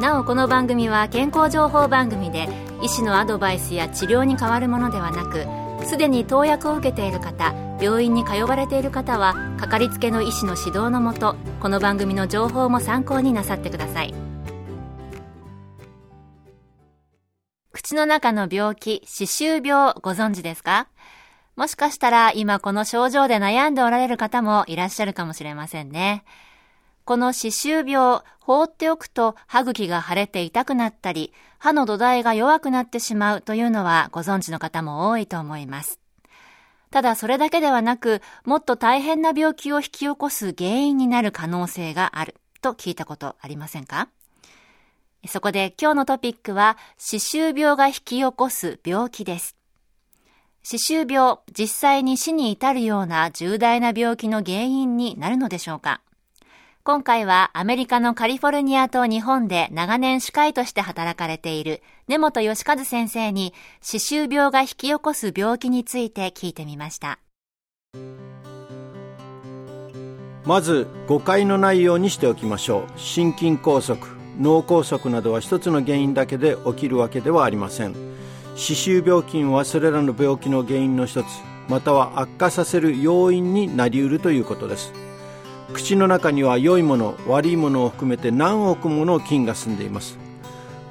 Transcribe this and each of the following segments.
なおこの番組は健康情報番組で医師のアドバイスや治療に変わるものではなくすでに投薬を受けている方病院に通われている方はかかりつけの医師の指導のもとこの番組の情報も参考になさってください口の中の病気歯周病ご存知ですか？もしかしたら今この症状で悩んでおられる方もいらっしゃるかもしれませんね。この歯周病、放っておくと歯茎が腫れて痛くなったり、歯の土台が弱くなってしまうというのはご存知の方も多いと思います。ただそれだけではなく、もっと大変な病気を引き起こす原因になる可能性があると聞いたことありませんか？そこで今日のトピックは、歯周病が引き起こす病気です。歯周病、実際に死に至るような重大な病気の原因になるのでしょうか？今回はアメリカのカリフォルニアと日本で長年歯科医として働かれている根本義和先生に歯周病が引き起こす病気について聞いてみました。まず誤解のないようにしておきましょう。心筋梗塞脳梗塞などは一つの原因だけで起きるわけではありません。歯周病菌はそれらの病気の原因の一つまたは悪化させる要因になりうるということです。口の中には良いもの悪いものを含めて何億もの菌が住んでいます。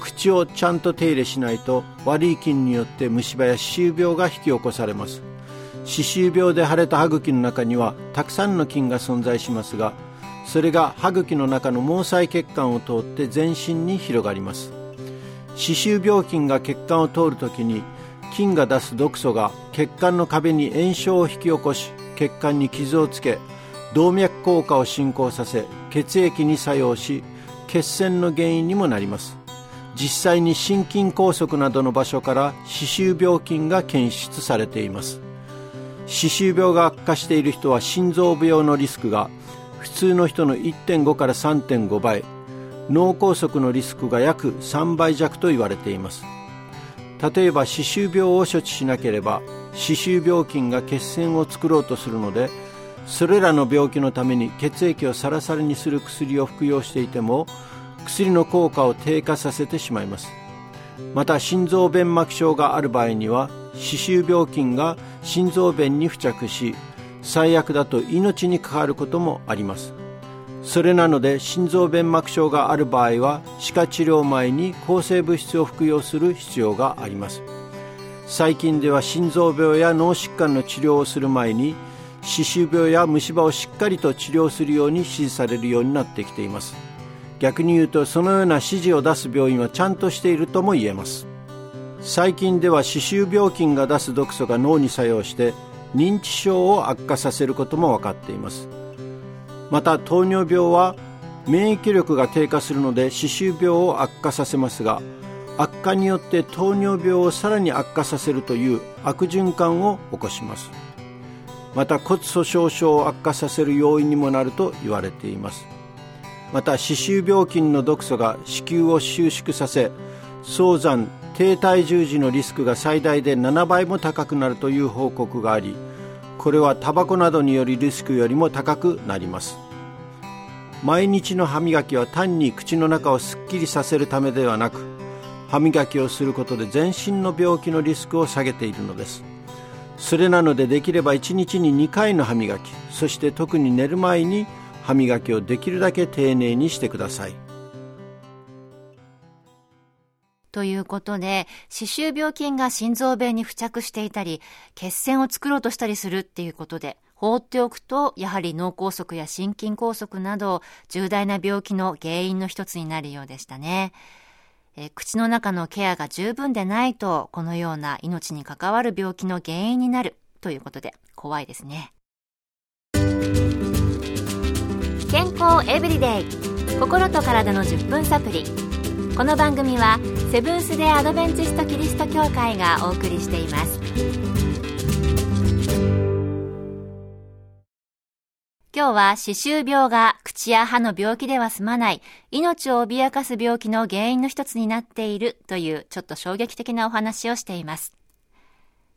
口をちゃんと手入れしないと悪い菌によって虫歯や歯周病が引き起こされます。歯周病で腫れた歯茎の中にはたくさんの菌が存在しますがそれが歯茎の中の毛細血管を通って全身に広がります。歯周病菌が血管を通るときに菌が出す毒素が血管の壁に炎症を引き起こし血管に傷をつけ動脈硬化を進行させ血液に作用し血栓の原因にもなります。実際に心筋梗塞などの場所から歯周病菌が検出されています。歯周病が悪化している人は心臓病のリスクが普通の人の1.5から3.5倍脳梗塞のリスクが約3倍弱と言われています。例えば歯周病を処置しなければ歯周病菌が血栓を作ろうとするのでそれらの病気のために血液をサラサラにする薬を服用していても薬の効果を低下させてしまいます。また心臓弁膜症がある場合には歯周病菌が心臓弁に付着し最悪だと命に関わることもあります。それなので心臓弁膜症がある場合は歯科治療前に抗生物質を服用する必要があります。最近では心臓病や脳疾患の治療をする前に歯周病や虫歯をしっかりと治療するように指示されるようになってきています。逆に言うとそのような指示を出す病院はちゃんとしているとも言えます。最近では歯周病菌が出す毒素が脳に作用して認知症を悪化させることも分かっています。また糖尿病は免疫力が低下するので歯周病を悪化させますが悪化によって糖尿病をさらに悪化させるという悪循環を起こします。また骨粗しょう症を悪化させる要因にもなると言われています。また歯周病菌の毒素が子宮を収縮させ早産低体重時のリスクが最大で7倍も高くなるという報告がありこれはタバコなどによるリスクよりも高くなります。毎日の歯磨きは単に口の中をすっきりさせるためではなく歯磨きをすることで全身の病気のリスクを下げているのです。それなのでできれば1日に2回の歯磨きそして特に寝る前に歯磨きをできるだけ丁寧にしてくださいということで、歯周病菌が心臓弁に付着していたり、血栓を作ろうとしたりするっていうことで、放っておくと、やはり脳梗塞や心筋梗塞など、重大な病気の原因の一つになるようでしたね。え口の中のケアが十分でないと、このような命に関わる病気の原因になるということで、怖いですね。健康エブリデイ。心と体の10分サプリ。この番組はセブンス・デ・アドベンチスト・キリスト教会がお送りしています。今日は歯周病が口や歯の病気では済まない命を脅かす病気の原因の一つになっているというちょっと衝撃的なお話をしています。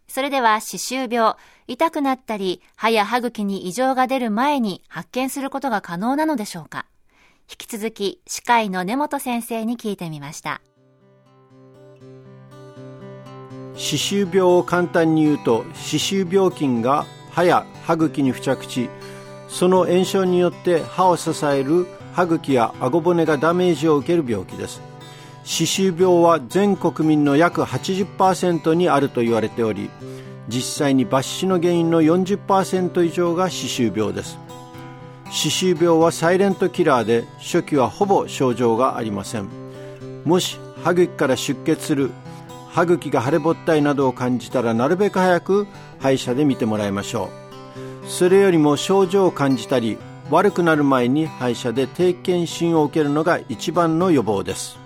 それでは歯周病、痛くなったり歯や歯茎に異常が出る前に発見することが可能なのでしょうか引き続き歯科医の根本先生に聞いてみました。歯周病を簡単に言うと歯周病菌が歯や歯茎に付着しその炎症によって歯を支える歯茎や顎骨がダメージを受ける病気です。歯周病は全国民の約80%にあると言われており実際に抜歯の原因の40%以上が歯周病です。歯周病はサイレントキラーで初期はほぼ症状がありません。もし歯茎から出血する歯茎が腫れぼったいなどを感じたらなるべく早く歯医者で見てもらいましょう。それよりも症状を感じたり悪くなる前に歯医者で定期検診を受けるのが一番の予防です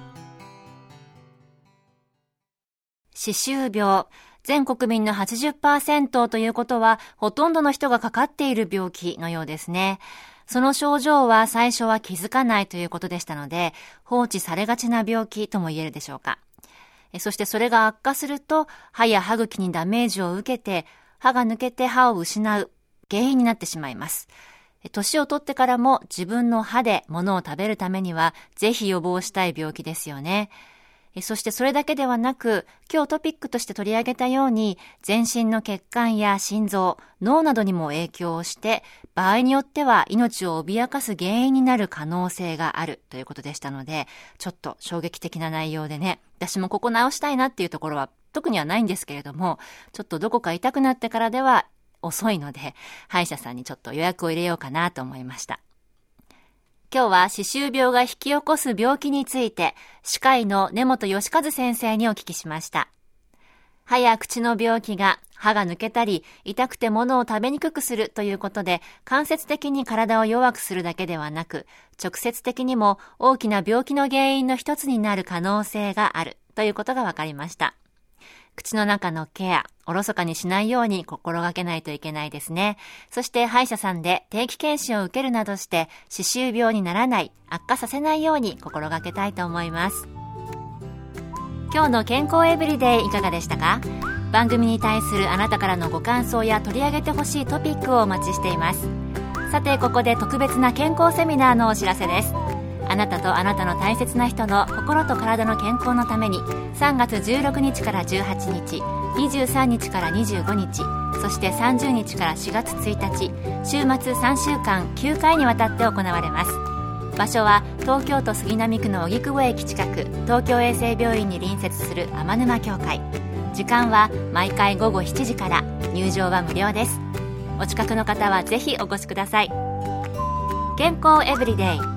歯周病全国民の80%ということはほとんどの人がかかっている病気のようですね。その症状は最初は気づかないということでしたので放置されがちな病気とも言えるでしょうか。そしてそれが悪化すると歯や歯茎にダメージを受けて歯が抜けて歯を失う原因になってしまいます。年を取ってからも自分の歯で物を食べるためにはぜひ予防したい病気ですよね。そしてそれだけではなく、今日トピックとして取り上げたように、全身の血管や心臓、脳などにも影響をして、場合によっては命を脅かす原因になる可能性があるということでしたので、ちょっと衝撃的な内容でね、私もここ直したいなっていうところは特にはないんですけれども、ちょっとどこか痛くなってからでは遅いので、歯医者さんにちょっと予約を入れようかなと思いました。今日は歯周病が引き起こす病気について、歯科医の根本義和先生にお聞きしました。歯や口の病気が歯が抜けたり、痛くて物を食べにくくするということで、間接的に体を弱くするだけではなく、直接的にも大きな病気の原因の一つになる可能性があるということが分かりました。口の中のケア、おろそかにしないように心がけないといけないですね。そして歯医者さんで定期検診を受けるなどして歯周病にならない、悪化させないように心がけたいと思います。今日の健康エブリデイいかがでしたか？番組に対するあなたからのご感想や取り上げてほしいトピックをお待ちしています。さてここで特別な健康セミナーのお知らせです。あなたとあなたの大切な人の心と体の健康のために3月16日から18日23日から25日そして30日から4月1日週末3週間9回にわたって行われます。場所は東京都杉並区の荻窪駅近く東京衛生病院に隣接する天沼協会。時間は毎回午後7時から入場は無料です。お近くの方はぜひお越しください。健康エブリデイ。